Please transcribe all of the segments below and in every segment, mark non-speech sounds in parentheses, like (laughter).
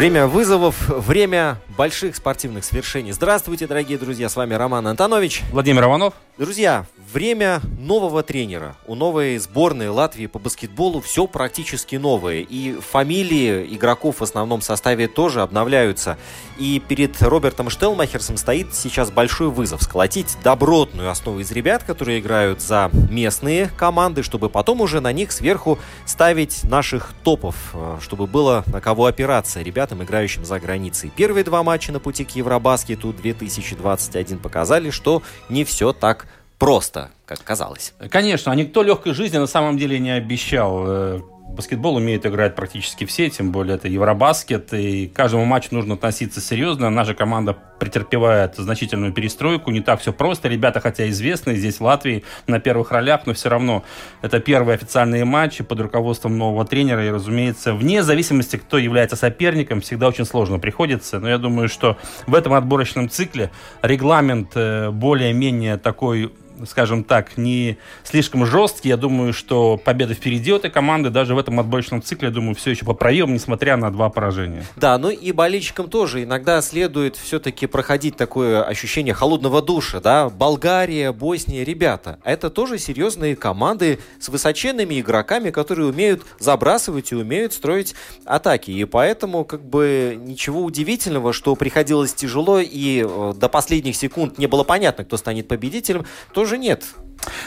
Время вызовов, время больших спортивных свершений. Здравствуйте, дорогие друзья, с вами Роман Антонович. Владимир Иванов. Друзья, время нового тренера. У новой сборной Латвии по баскетболу все практически новое. И фамилии игроков в основном составе тоже обновляются. И перед Робертом Штелмахерсом стоит сейчас большой вызов. Сколотить добротную основу из ребят, которые играют за местные команды, чтобы потом уже на них сверху ставить наших топов, э, чтобы было на кого опираться ребятам, играющим за границей. Первые два матча на пути к Евробаскету 2021 показали, что не все так просто, как казалось. Конечно, а никто легкой жизни на самом деле не обещал. Баскетбол умеют играть практически все, тем более это Евробаскет, и к каждому матчу нужно относиться серьезно. Наша команда претерпевает значительную перестройку, не так все просто. Ребята, хотя известны, здесь в Латвии на первых ролях, но все равно это первые официальные матчи под руководством нового тренера, и, разумеется, вне зависимости, кто является соперником, всегда очень сложно приходится. Но я думаю, что в этом отборочном цикле регламент э, более-менее такой скажем так, не слишком жесткий. Я думаю, что победа впереди у этой команды. Даже в этом отборочном цикле, я думаю, все еще поправим, несмотря на два поражения. Да, ну и болельщикам тоже. Иногда следует все-таки проходить такое ощущение холодного душа, да, Болгария, Босния, ребята, это тоже серьезные команды с высоченными игроками, которые умеют забрасывать и умеют строить атаки, и поэтому как бы ничего удивительного, что приходилось тяжело и э, до последних секунд не было понятно, кто станет победителем, тоже нет.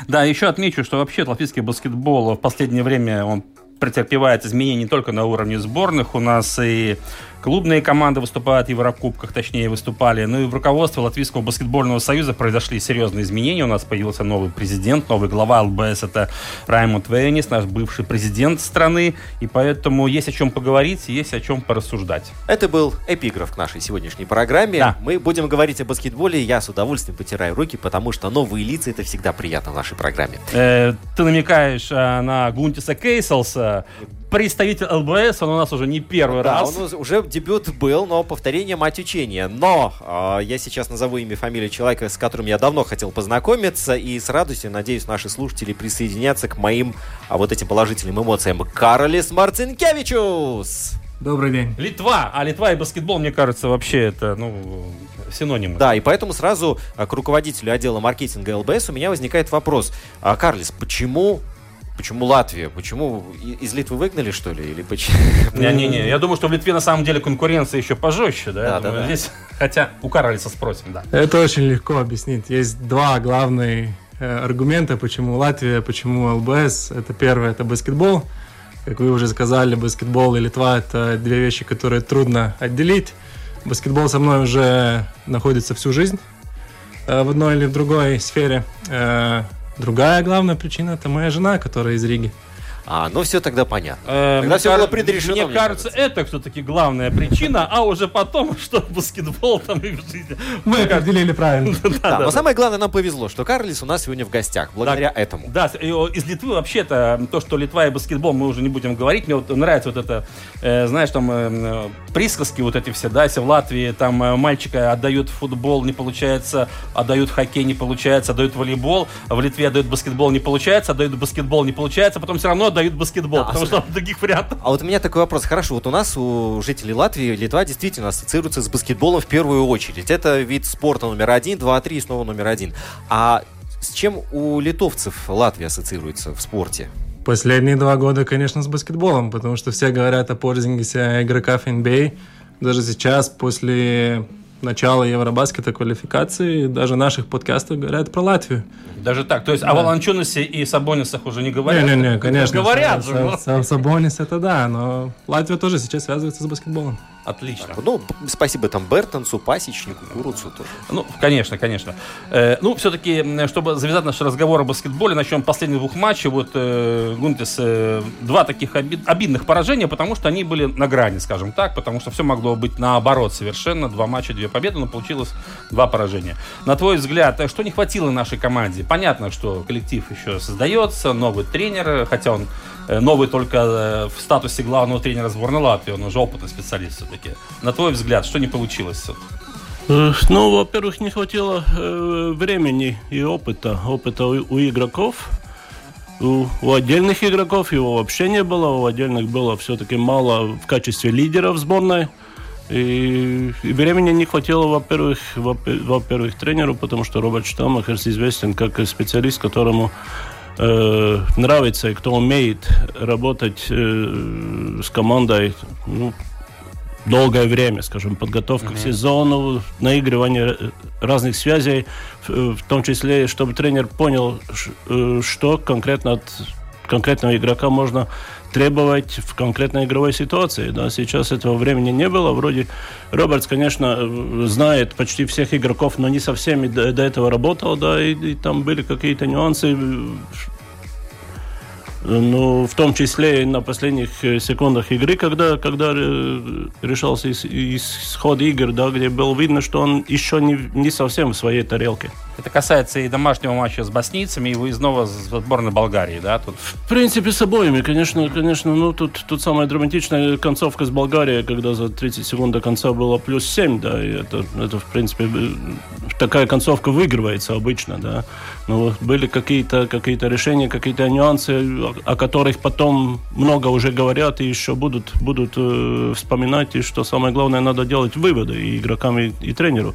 Да, еще отмечу, что вообще латвийский баскетбол в последнее время он претерпевает изменения не только на уровне сборных. У нас и клубные команды выступают в Еврокубках, точнее выступали. Ну и в руководстве Латвийского баскетбольного союза произошли серьезные изменения. У нас появился новый президент, новый глава ЛБС. Это Раймонд Вейнис, наш бывший президент страны. И поэтому есть о чем поговорить, есть о чем порассуждать. Это был эпиграф к нашей сегодняшней программе. Да. Мы будем говорить о баскетболе. Я с удовольствием потираю руки, потому что новые лица это всегда приятно в нашей программе. Э, ты намекаешь э, на Гунтиса Кейселса, представитель ЛБС, он у нас уже не первый Да, раз. он уже дебют был, но повторение мать учения. Но э, я сейчас назову имя, фамилию человека, с которым я давно хотел познакомиться, и с радостью, надеюсь, наши слушатели присоединятся к моим а, вот этим положительным эмоциям. Каролис Марцинкевичус! Добрый день. Литва. А Литва и баскетбол, мне кажется, вообще это, ну, синонимы. Да, и поэтому сразу а, к руководителю отдела маркетинга ЛБС у меня возникает вопрос. А, Карлис, почему Почему Латвия? Почему из Литвы выгнали, что ли? Или почему? (laughs) Не-не-не, я думаю, что в Литве на самом деле конкуренция еще пожестче, да? Да, да, да. Здесь, (laughs) хотя у Карлиса спросим, да. Это очень легко объяснить. Есть два главных э, аргумента, почему Латвия, почему ЛБС. Это первое, это баскетбол. Как вы уже сказали, баскетбол и Литва – это две вещи, которые трудно отделить. Баскетбол со мной уже находится всю жизнь э, в одной или в другой сфере. Другая главная причина – это моя жена, которая из Риги. А, ну все тогда понятно. Э, Тогда кар- было предрешено, Мне мне кажется, кажется. это все-таки главная причина, а уже потом, (laughs) что баскетбол там и в жизни. Мы определили правильно. (laughs) Да, но самое главное, нам повезло, что Карлис у нас сегодня в гостях, благодаря этому. Да, из Литвы вообще-то, то, что Литва и баскетбол, мы уже не будем говорить. Мне вот нравится вот это, э, знаешь, там э, присказки вот эти все, да, если в Латвии там э, мальчика отдают в футбол, не получается, отдают в хоккей, не получается, отдают в волейбол, а в Литве отдают баскетбол, не получается, отдают баскетбол, не получается, потом все равно отдают баскетбол, Да, потому что других вариантов. А вот у меня такой вопрос. Хорошо, вот у нас, у жителей Латвии, Литва действительно ассоциируется с баскетболом в первую очередь. Это вид спорта номер один, два, три и снова номер один. А с чем у литовцев Латвия ассоциируется в спорте? Последние два года, конечно, с баскетболом, потому что все говорят о Порзингесе, о игроках NBA. Даже сейчас, после начала Евробаскета квалификации, даже наших подкастов говорят про Латвию. Даже так? То есть да. о Волончунасе и Сабонисах уже не говорят? Не-не-не, конечно. Говорят же. Сабонис это да, но Латвия тоже сейчас связывается с баскетболом. Отлично. Ну, спасибо там Бертонсу, Пасечнику, Куруцу тоже. Ну, конечно, конечно. Э, ну, все-таки, чтобы завязать наш разговор о баскетболе, начнем последних двух матчей. Вот э, Гунтес, э, два таких обид, обидных поражения, потому что они были на грани, скажем так, потому что все могло быть наоборот совершенно. Два матча, две победы, но получилось два поражения. На твой взгляд, э, что не хватило нашей команде? Понятно, что коллектив еще создается, новый тренер, хотя он новый только э, в статусе главного тренера сборной Латвии, он уже опытный специалист все-таки. На твой взгляд, что не получилось? Э, ну, во-первых, не хватило э, времени и опыта. Опыта у, игроков. У отдельных игроков его вообще не было. У отдельных было все-таки мало в качестве лидеров сборной. И, и времени не хватило, во-первых, во-первых, тренеру, потому что Роберт Штамахерс известен как специалист, которому э, нравится и кто умеет работать э, с командой ну, долгое время, скажем, подготовка mm-hmm. к сезону, наигрывание разных связей, в том числе, чтобы тренер понял, э, что конкретно от конкретного игрока можно требовать в конкретной игровой ситуации. Да, сейчас этого времени не было. Вроде Робертс, конечно, знает почти всех игроков, но не со всеми до, до этого работал, да, и, и там были какие-то нюансы, ну, в том числе и на последних э, секундах игры, когда, когда э, решался исход игр, да, где было видно, что он еще не, не совсем в своей тарелке. Это касается и домашнего матча с боснийцами, и выездного с сборной Болгарии, да? Тут... В принципе, с обоими, конечно, конечно. Ну, тут, тут самая драматичная концовка с Болгарией, когда за 30 секунд до конца было плюс 7, да, и это, это в принципе, такая концовка выигрывается обычно, да. Но были какие-то какие решения, какие-то нюансы, о которых потом много уже говорят и еще будут, будут э, вспоминать, и что самое главное, надо делать выводы и игрокам, и, и тренеру.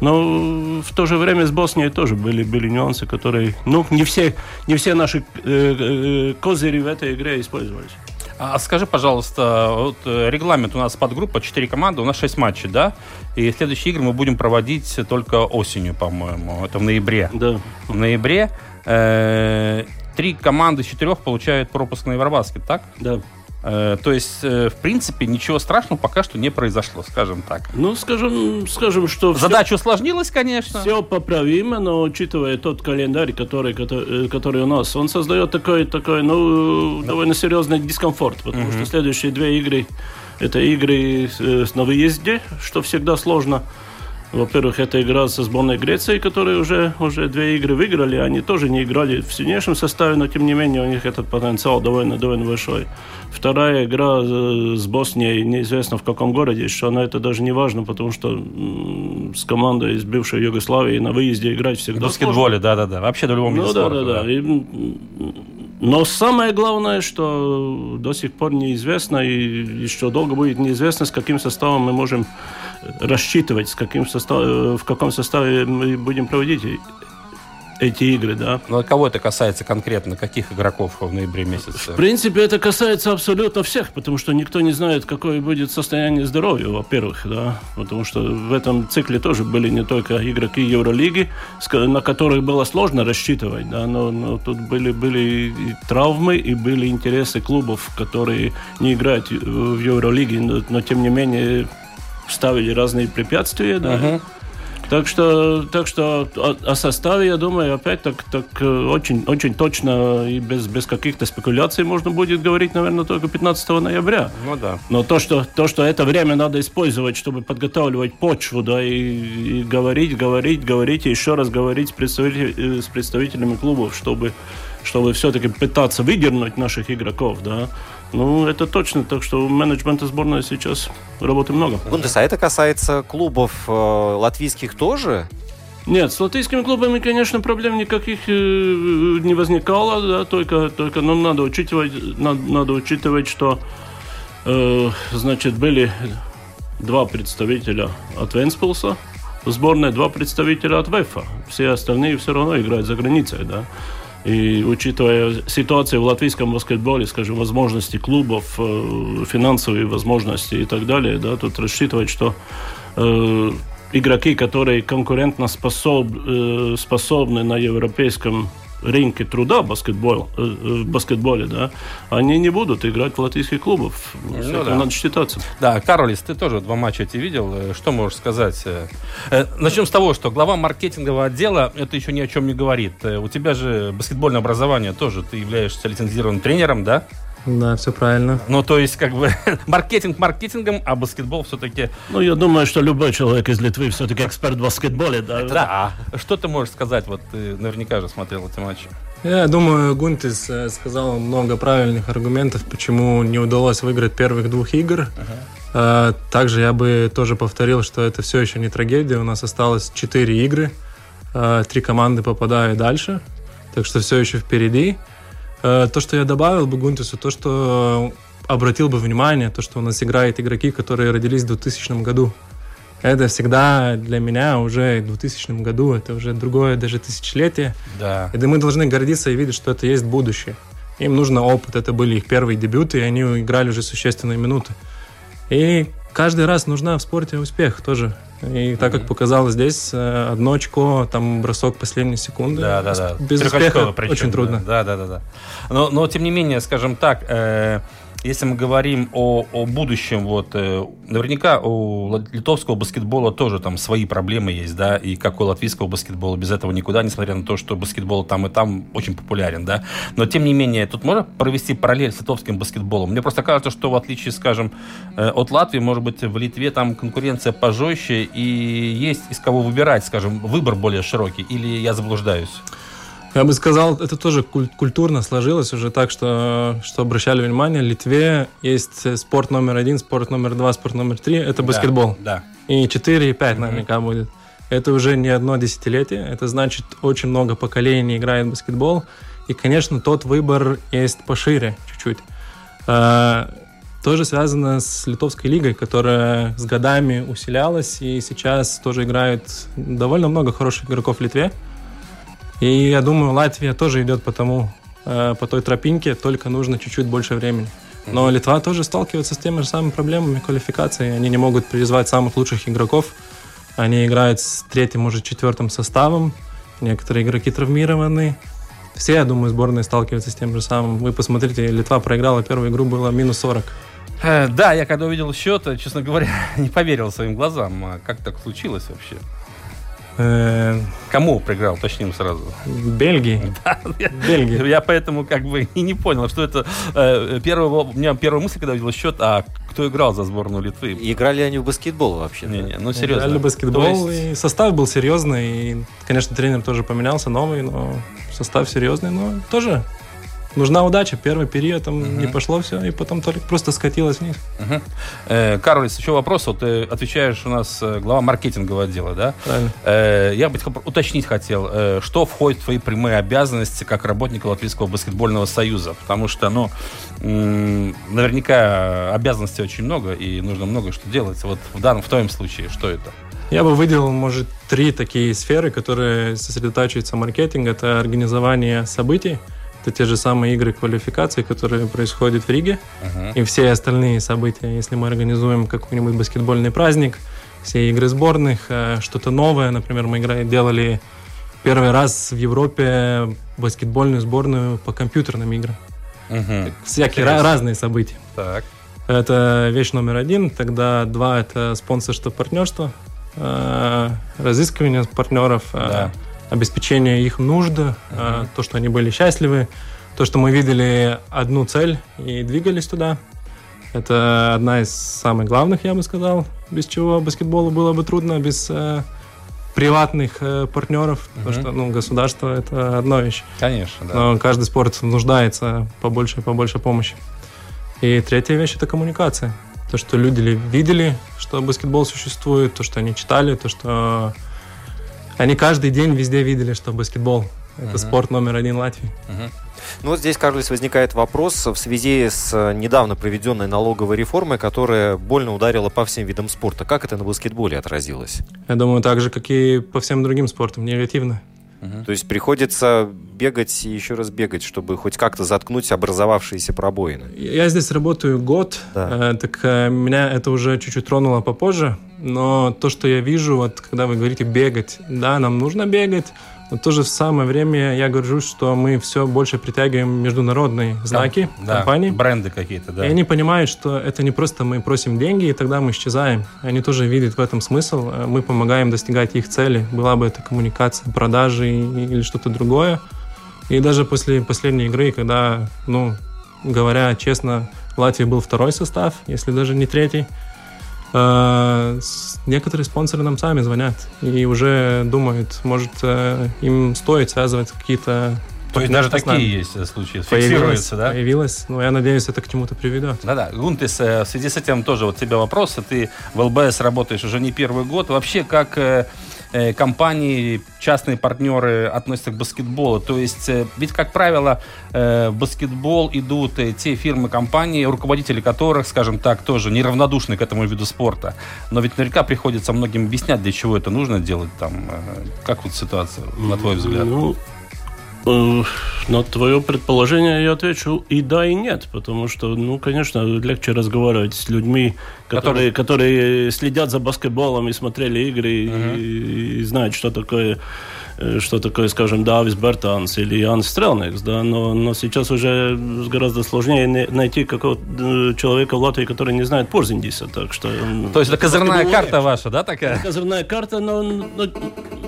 Но в то же время с Боснией тоже были, были нюансы, которые, ну, не все, не все наши э, э, козыри в этой игре использовались. А скажи, пожалуйста, вот э, регламент у нас подгруппа, 4 команды, у нас 6 матчей, да? И следующие игры мы будем проводить только осенью, по-моему. Это в ноябре. Да. В ноябре. Э, три команды из четырех получают пропуск на Евробаскет, так? Да. Э, то есть, э, в принципе, ничего страшного пока что не произошло, скажем так. Ну, скажем, скажем, что... Задача все, усложнилась, конечно. Все поправимо, но учитывая тот календарь, который, который, э, который у нас, он создает такой, такой ну, да. довольно серьезный дискомфорт, потому угу. что следующие две игры это игры на выезде, что всегда сложно. Во-первых, это игра со сборной Греции, которые уже, уже две игры выиграли. Они тоже не играли в сильнейшем составе, но тем не менее у них этот потенциал довольно, довольно большой. Вторая игра э, с Боснией, неизвестно в каком городе еще, но это даже не важно, потому что с командой из бывшей Югославии на выезде играть всегда В баскетболе, да-да-да. Вообще в любом ну, да, да, да. но самое главное, что до сих пор неизвестно, и еще долго будет неизвестно, с каким составом мы можем рассчитывать, с каким состав, э, в каком составе мы будем проводить эти игры, да. Но кого это касается конкретно? Каких игроков в ноябре месяце? В принципе, это касается абсолютно всех, потому что никто не знает, какое будет состояние здоровья, во-первых, да. Потому что в этом цикле тоже были не только игроки Евролиги, на которых было сложно рассчитывать, да, но, но тут были, были и травмы, и были интересы клубов, которые не играют в Евролиге, но, но тем не менее ставили разные препятствия, да. Uh-huh. Так что, так что о, о составе, я думаю, опять так, так э, очень, очень точно и без, без каких-то спекуляций можно будет говорить, наверное, только 15 ноября. Ну да. Но то, что, то, что это время надо использовать, чтобы подготавливать почву, да, и, и говорить, говорить, говорить, и еще раз говорить с, представитель, э, с представителями клубов, чтобы, чтобы все-таки пытаться выдернуть наших игроков, да, ну, это точно. Так что менеджмента сборной сейчас работы много. Гундес, а это касается клубов э, латвийских тоже? Нет, с латвийскими клубами, конечно, проблем никаких э, не возникало, да, только, только ну, надо учитывать, надо, надо учитывать, что э, значит, были два представителя от Венспилса в сборной, два представителя от ВЭФа. Все остальные все равно играют за границей, да. И учитывая ситуацию в латвийском баскетболе, скажем, возможности клубов, э, финансовые возможности и так далее, да, тут рассчитывать, что э, игроки, которые конкурентно способ, э, способны на европейском рынке труда баскетбол, э, в баскетболе, да, они не будут играть в латвийских клубах. Ну, да. Надо считаться. Да, Каролис, ты тоже два матча эти видел. Э, что можешь сказать? Э, начнем с того, что глава маркетингового отдела это еще ни о чем не говорит. У тебя же баскетбольное образование тоже. Ты являешься лицензированным тренером, да? Да, все правильно. Ну, то есть, как бы, (laughs) маркетинг маркетингом, а баскетбол все-таки... Ну, я думаю, что любой человек из Литвы все-таки эксперт в баскетболе, да? Да. Что ты можешь сказать? Вот ты наверняка же смотрел эти матчи. Я думаю, Гунтис э, сказал много правильных аргументов, почему не удалось выиграть первых двух игр. Uh-huh. Также я бы тоже повторил, что это все еще не трагедия. У нас осталось четыре игры, э, три команды попадают дальше, так что все еще впереди. Э, то, что я добавил бы Гунтису, то, что обратил бы внимание, то, что у нас играют игроки, которые родились в 2000 году. Это всегда для меня уже в 2000 году, это уже другое даже тысячелетие. Да. И мы должны гордиться и видеть, что это есть будущее. Им нужно опыт, это были их первые дебюты, и они играли уже существенные минуты. И каждый раз нужна в спорте успех тоже. И так как показалось здесь, э, одно очко, там бросок последней секунды. Да, да, да. Без успеха причем, очень трудно. Да, да, да, да. Но, но тем не менее, скажем так, э, если мы говорим о, о будущем, вот, э, наверняка у литовского баскетбола тоже там свои проблемы есть, да, и как у латвийского баскетбола, без этого никуда, несмотря на то, что баскетбол там и там очень популярен, да. Но, тем не менее, тут можно провести параллель с литовским баскетболом. Мне просто кажется, что в отличие, скажем, э, от Латвии, может быть, в Литве там конкуренция пожестче и есть из кого выбирать, скажем, выбор более широкий, или я заблуждаюсь? Я бы сказал, это тоже культурно сложилось уже так, что, что обращали внимание, в Литве есть спорт номер один, спорт номер два, спорт номер три, это баскетбол. Да. И четыре, и пять mm-hmm. наверняка будет. Это уже не одно десятилетие, это значит, очень много поколений играет в баскетбол, и, конечно, тот выбор есть пошире чуть-чуть. А, тоже связано с Литовской лигой, которая с годами усилялась, и сейчас тоже играет довольно много хороших игроков в Литве. И я думаю, Латвия тоже идет по тому, э, по той тропинке, только нужно чуть-чуть больше времени. Но Литва тоже сталкивается с теми же самыми проблемами квалификации. Они не могут призвать самых лучших игроков. Они играют с третьим, может, четвертым составом. Некоторые игроки травмированы. Все, я думаю, сборные сталкиваются с тем же самым. Вы посмотрите, Литва проиграла первую игру, было минус 40. Э, да, я когда увидел счет, честно говоря, (laughs) не поверил своим глазам. А как так случилось вообще? Э, Кому проиграл, уточним сразу. Бельгии. (laughs) Да, Бельгии. Я поэтому как бы и не понял, что это э, первого, у меня первая мысль, когда увидел счет, а кто играл за сборную Литвы? Играли они в баскетбол вообще? Не, не, ну серьезно. Играли в баскетбол, есть... и состав был серьезный, и, конечно, тренер тоже поменялся, новый, но состав серьезный, но тоже нужна удача. Первый период там угу. не пошло все, и потом только просто скатилось вниз. Угу. Э, Карлис, еще вопрос. Вот ты отвечаешь у нас э, глава маркетингового отдела, да? Правильно. Э, я бы уточнить хотел, э, что входит в твои прямые обязанности как работника Латвийского баскетбольного союза? Потому что, ну, наверняка обязанностей очень много, и нужно много что делать. Вот в данном, в твоем случае, что это? Я бы выделил, может, три такие сферы, которые сосредотачиваются в маркетинге. Это организование событий, это те же самые игры квалификации, которые происходят в Риге, uh-huh. и все остальные события. Если мы организуем какой-нибудь баскетбольный праздник, все игры сборных, э, что-то новое, например, мы играли, делали первый раз в Европе баскетбольную сборную по компьютерным играм. Uh-huh. Всякие ra- разные события. Так. Это вещь номер один. Тогда два – это спонсорство, партнерство, э, разыскивание партнеров. Э, да обеспечение их нужд, uh-huh. то, что они были счастливы, то, что мы видели одну цель и двигались туда. Это одна из самых главных, я бы сказал, без чего баскетболу было бы трудно, без э, приватных э, партнеров, uh-huh. потому что ну, государство это одна вещь. Конечно, да. Но каждый спорт нуждается побольше и побольше помощи. И третья вещь это коммуникация. То, что люди видели, что баскетбол существует, то, что они читали, то, что они каждый день везде видели, что баскетбол это uh-huh. спорт номер один Латвии. Uh-huh. Ну вот здесь, Карлис, возникает вопрос в связи с э, недавно проведенной налоговой реформой, которая больно ударила по всем видам спорта. Как это на баскетболе отразилось? Я думаю, так же, как и по всем другим спортам, негативно. Угу. То есть приходится бегать и еще раз бегать, чтобы хоть как-то заткнуть образовавшиеся пробоины. Я здесь работаю год, да. э, так э, меня это уже чуть-чуть тронуло попозже. Но то, что я вижу, вот когда вы говорите бегать, да, нам нужно бегать, но в то же самое время я горжусь, что мы все больше притягиваем международные знаки да, компаний. бренды какие-то, да. И они понимают, что это не просто мы просим деньги, и тогда мы исчезаем. Они тоже видят в этом смысл. Мы помогаем достигать их цели. Была бы это коммуникация, продажи или что-то другое. И даже после последней игры, когда, ну, говоря честно, Латвии был второй состав, если даже не третий, э, некоторые спонсоры нам сами звонят и уже думают, может, э, им стоит связывать какие-то то есть даже такие есть э, случаи, фиксируются, да? Появилось, но я надеюсь, это к чему-то приведет. Да-да. Гунтис, в связи с этим тоже вот тебе вопрос. Ты в ЛБС работаешь уже не первый год. Вообще, как Э, компании, частные партнеры относятся к баскетболу. То есть, э, ведь, как правило, э, в баскетбол идут те фирмы, компании, руководители которых, скажем так, тоже неравнодушны к этому виду спорта. Но ведь наверняка приходится многим объяснять, для чего это нужно делать. Там, как вот ситуация, на твой взгляд? Ну, на твое предположение я отвечу и да, и нет, потому что, ну, конечно, легче разговаривать с людьми, которые, которые следят за баскетболом и смотрели игры uh-huh. и, и знают, что такое Э, что такое, скажем, Давис Бертанс или Ян Стрелникс, да, но, но сейчас уже гораздо сложнее найти какого-то э, человека в Латвии, который не знает Порзиндиса, так что... То есть это козырная карта ваша, да, такая? Козырная карта, но, но,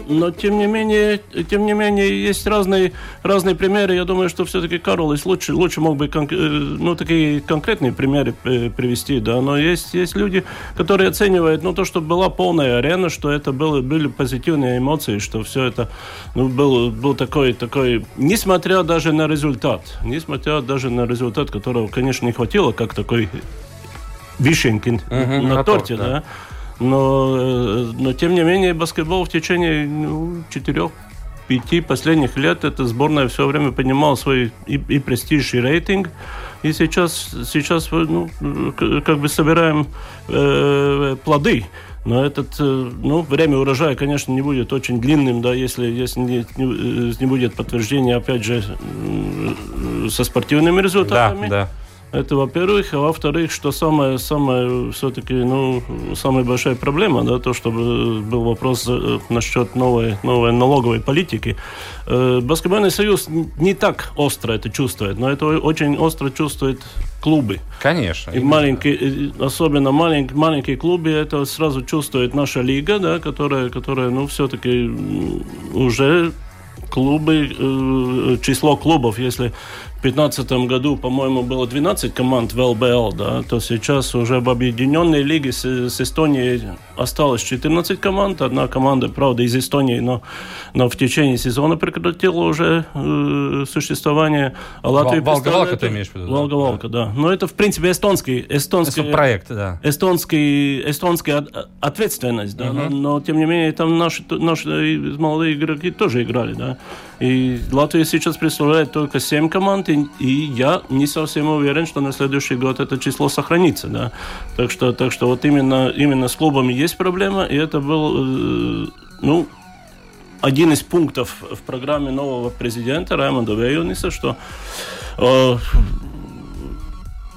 но тем не менее, тем не менее, есть разные, разные примеры. Я думаю, что все-таки Карлос лучше, лучше мог бы э, ну, такие конкретные примеры привести, да, но есть, есть люди, которые оценивают, ну, то, что была полная арена, что это было, были позитивные эмоции, что все это ну, был, был такой, такой, несмотря даже на результат, несмотря даже на результат, которого, конечно, не хватило, как такой вишенки uh-huh, на, на торте, да. да. Но, э, но, тем не менее, баскетбол в течение ну, четырех пяти последних лет эта сборная все время поднимала свой и, и престиж, и рейтинг. И сейчас, сейчас ну, как бы собираем э, плоды. Но этот, э, ну, время урожая, конечно, не будет очень длинным, да, если, если не, не, не будет подтверждения, опять же, со спортивными результатами. Да, да. Это во-первых, а во-вторых, что самое, самое все-таки, ну, самая большая проблема, да, то, чтобы был вопрос э, насчет новой, новой налоговой политики. Э, Баскетбольный союз не так остро это чувствует, но это очень остро чувствует клубы. Конечно. И маленькие, особенно маленькие, маленькие клубы, это сразу чувствует наша лига, да, которая, которая ну, все-таки уже клубы, э, число клубов, если 2015 году, по-моему, было 12 команд в ЛБЛ, да, то сейчас уже в объединенной лиге с, с Эстонией осталось 14 команд. Одна команда, правда, из Эстонии, но, но в течение сезона прекратила уже э, существование. А Латвия Волга-Валка ты имеешь в виду? Волга-Валка, да. да. Но это, в принципе, эстонский... эстонский это проект, да. Эстонский, эстонская ответственность, да. Uh-huh. Но, но, тем не менее, там наши, наши молодые игроки тоже играли, да. И Латвия сейчас представляет только 7 команд, и, я не совсем уверен, что на следующий год это число сохранится. Да? Так, что, так что вот именно, именно с клубами есть проблема, и это был, э, ну, один из пунктов в программе нового президента Раймонда Вейониса, что э,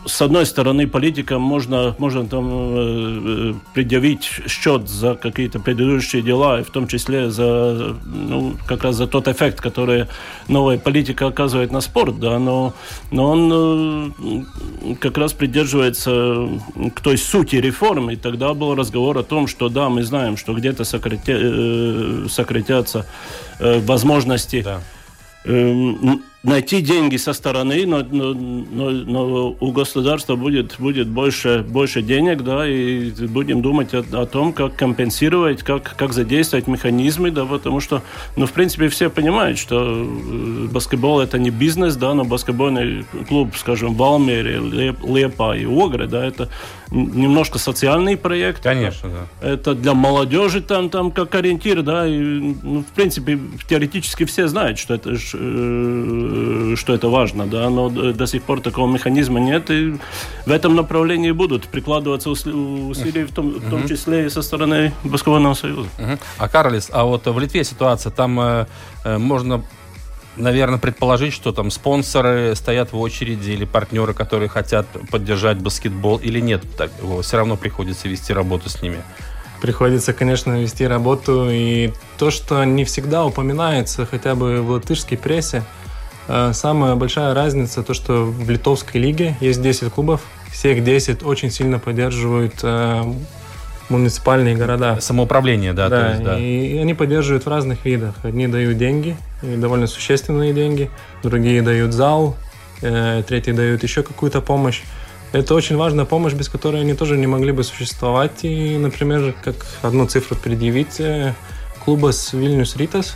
с одной стороны, политикам можно, можно там э, предъявить счет за какие-то предыдущие дела, и в том числе за, ну, как раз за тот эффект, который новая политика оказывает на спорт, да, но, но он э, как раз придерживается к той сути реформ, и тогда был разговор о том, что да, мы знаем, что где-то сократя, э, сократятся э, возможности да. Найти деньги со стороны, но, но, но, но у государства будет, будет больше, больше денег, да, и будем думать о, о том, как компенсировать, как, как задействовать механизмы, да, потому что, ну, в принципе, все понимают, что э, баскетбол это не бизнес, да, но баскетбольный клуб, скажем, в Балмере, Лепа и Огры, да, это немножко социальный проект. Конечно, да. Это для молодежи там, там как ориентир, да, и, ну, в принципе, теоретически все знают, что это э, что это важно, да, но до сих пор такого механизма нет, и в этом направлении будут прикладываться усилия, в том, в том числе и со стороны Баскетбольного союза. А, Карлис, а вот в Литве ситуация, там э, э, можно наверное, предположить, что там спонсоры стоят в очереди или партнеры, которые хотят поддержать баскетбол или нет. Так, все равно приходится вести работу с ними. Приходится, конечно, вести работу. И то, что не всегда упоминается хотя бы в латышской прессе, э, самая большая разница, то, что в литовской лиге есть 10 клубов, всех 10 очень сильно поддерживают э, муниципальные города. Самоуправление, да. Да, есть, да. и они поддерживают в разных видах. Одни дают деньги, и довольно существенные деньги, другие дают зал, э, третьи дают еще какую-то помощь. Это очень важная помощь, без которой они тоже не могли бы существовать. И, например, как одну цифру предъявить, э, клуба с Вильнюс Ритас,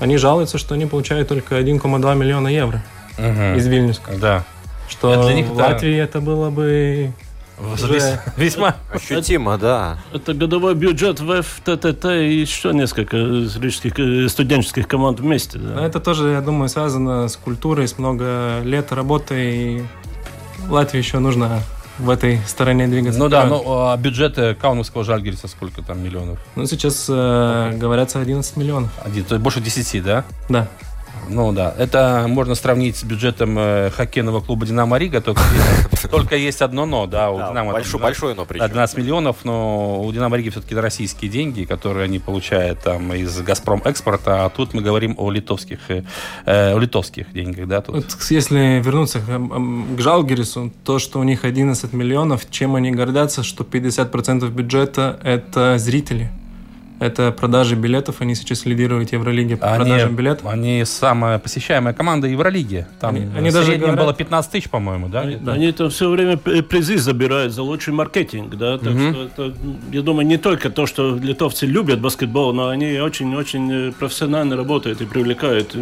они жалуются, что они получают только 1,2 миллиона евро Мгм. из Вильнюска. Да. Что А для них в Латвии это было бы Вес- Весьма. Ощутимо, да. Это годовой бюджет в ФТТТ и еще несколько э, студенческих команд вместе. Но Да. это тоже, я думаю, связано с культурой, с много лет работы. И Латвии еще нужно в этой стороне двигаться. Ну да, ну а бюджеты Каунасского Жальгириса сколько там миллионов? Ну, сейчас э, говорятся 11 миллионов. Один, то есть больше 10, да? Да. Ну да, это можно сравнить с бюджетом э, хоккейного клуба «Динамо Рига», только, (laughs) только есть одно «но», да, у Да, «Динамо» там большой, 12 большой, но причем. 12 миллионов, но у «Динамо Риги» все-таки российские деньги, которые они получают там из «Газпром Экспорта», а тут мы говорим о литовских, э, э, о литовских деньгах, да, тут. Вот если вернуться к, Жалгирису, то, что у них 11 миллионов, чем они гордятся, что 50% бюджета – это зрители. Это продажи билетов, они сейчас лидируют в Евролиге по Они, продажам билетов. они самая посещаемая команда Евролиги. Там Они- они, даже говорят- было 15 тысяч, по-моему, да? Они, они там все время п- призы забирают за лучший маркетинг, да, так что это, я думаю, не только то, что литовцы любят баскетбол, но они очень-очень э, профессионально работают и привлекают.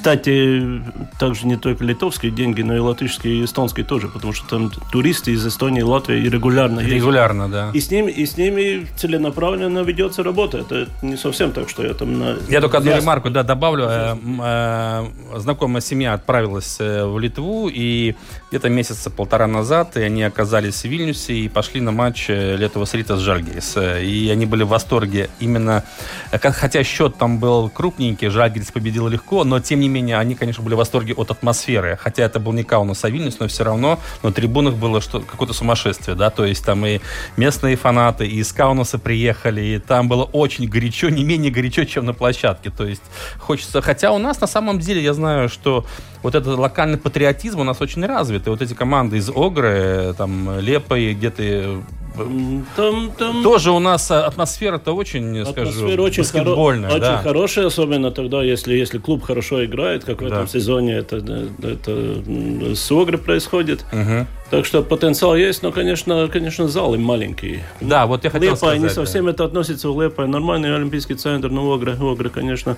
Кстати, также не только литовские деньги, но и латышские и эстонские тоже, потому что там туристы из Эстонии Латвии регулярно ездят. Регулярно, да. И с ними, и с ними целенаправленно ведется работа. Это не совсем так, что я там на... Я только одну Ясно. ремарку да, добавлю. Э, э, Знакомая семья отправилась э, в Литву, и где-то месяца полтора назад и они оказались в Вильнюсе и пошли на матч Летова с Рита с Жальгерис. И они были в восторге именно, хотя счет там был крупненький, Жальгерис победил легко, но тем не менее они, конечно, были в восторге от атмосферы. Хотя это был не Каунас, а Вильнюс, но все равно на трибунах было что, какое-то сумасшествие, да, то есть там и местные фанаты, и из Каунаса приехали, и там было очень горячо, не менее горячо, чем на площадке. То есть хочется... Хотя у нас на самом деле, я знаю, что вот этот локальный патриотизм у нас очень развит. И вот эти команды из Огры, там, Лепой, где-то... э, Там, там... Тоже у нас а, атмосфера-то очень, скажу, Атмосфера очень, хоро- баскетбольная. очень да. хорошая, особенно тогда, если, если клуб хорошо играет, как в Да. этом сезоне это, это с Огры происходит. Мгм. Так что потенциал есть, но, конечно, конечно зал им маленький. Да, вот я хотел Лепа, сказать. не да. совсем это относится в Лепа. Нормальный олимпийский центр, но Огры, Огры, конечно, э,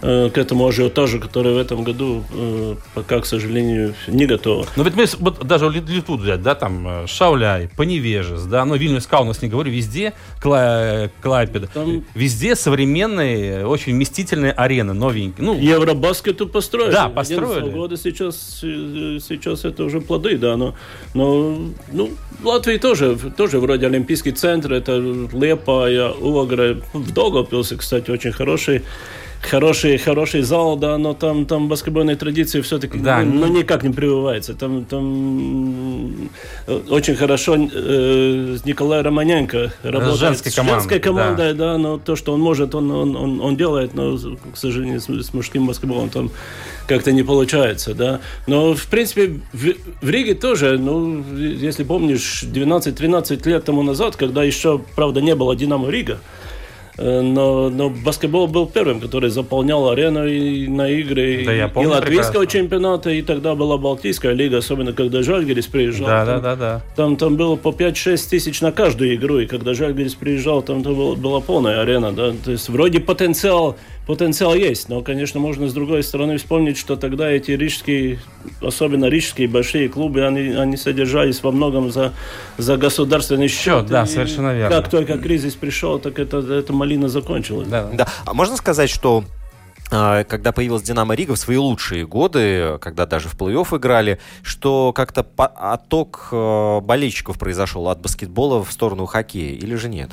к этому ажиотажу, который в этом году э, пока, к сожалению, не готова. Ну ведь мы вот даже Лит- Литву взять, да, там э, Шауляй, Поневежес, да, ну Вильнюс, Каунас не говорю, везде Кла- Клайпеда, Там- везде современные, очень вместительные арены, новенькие. Ну, Евробаскету построили. Да, построили. 11 года сейчас, э, сейчас это уже плоды, да, но, но ну, в Латвии тоже, тоже вроде Олимпийский центр, это Лепая, Угра, в Долгопилсе, кстати, очень хороший. Хороший, хороший зал, да, но там, там баскетбольные традиции все-таки Да, ну, ну- ну, никак не прививается. Там, там э, очень хорошо э, с Николаем Романенко работает. женской командой, женской да. командой, да, но то, что он может, он, он, он, он делает, но, к сожалению, с, с мужским баскетболом там как-то не получается, да. Но, в принципе, в, в Риге тоже, ну, если помнишь, 12-13 лет тому назад, когда еще, правда, не было «Динамо Рига», но, но баскетбол был первым, который заполнял арену и на игры Да, и, я и помню латвийского прекрасно. чемпионата, и тогда была Балтийская лига, особенно когда Жальгерис приезжал. да, да, Там- да, да. там, там было по 5-6 тысяч на каждую игру, и когда Жальгерис приезжал, там то была, была полная арена, да, то есть вроде потенциал, потенциал есть, но, конечно, можно с другой стороны вспомнить, что тогда эти рижские, особенно рижские большие клубы, они, они содержались во многом за, за государственный счет. да, И совершенно верно. Как только кризис пришел, так это, эта малина закончилась. Да. Да. А можно сказать, что а, когда появилась «Динамо Рига» в свои лучшие годы, когда даже в плей-офф играли, что как-то отток э, болельщиков произошел от баскетбола в сторону хоккея, или же нет?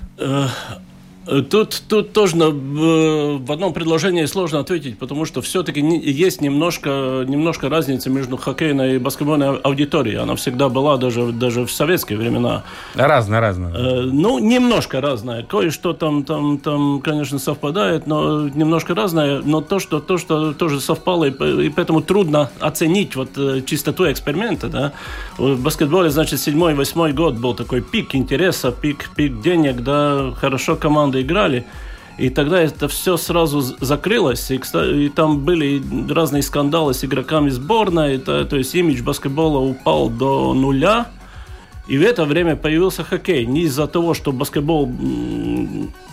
Э, Э, тут, тут тоже в одном предложении сложно ответить, потому что все-таки есть немножко, немножко разница между хоккейной и баскетбольной аудиторией. Она всегда была даже, даже в советские времена. Разная, разная. Э, ну, немножко разная. Кое-что там, там, там, конечно, совпадает, но немножко разное. Но то, что, то, что тоже совпало, и, и поэтому трудно оценить вот э, чистоту эксперимента. Да? В баскетболе, значит, седьмой-восьмой год был такой пик интереса, пик, пик денег, да, хорошо команда команды играли. И тогда это все сразу закрылось, и, и там были разные скандалы с игроками сборной, это, то есть имидж баскетбола упал до нуля, и в это время появился хоккей. Не из-за того, что баскетбол...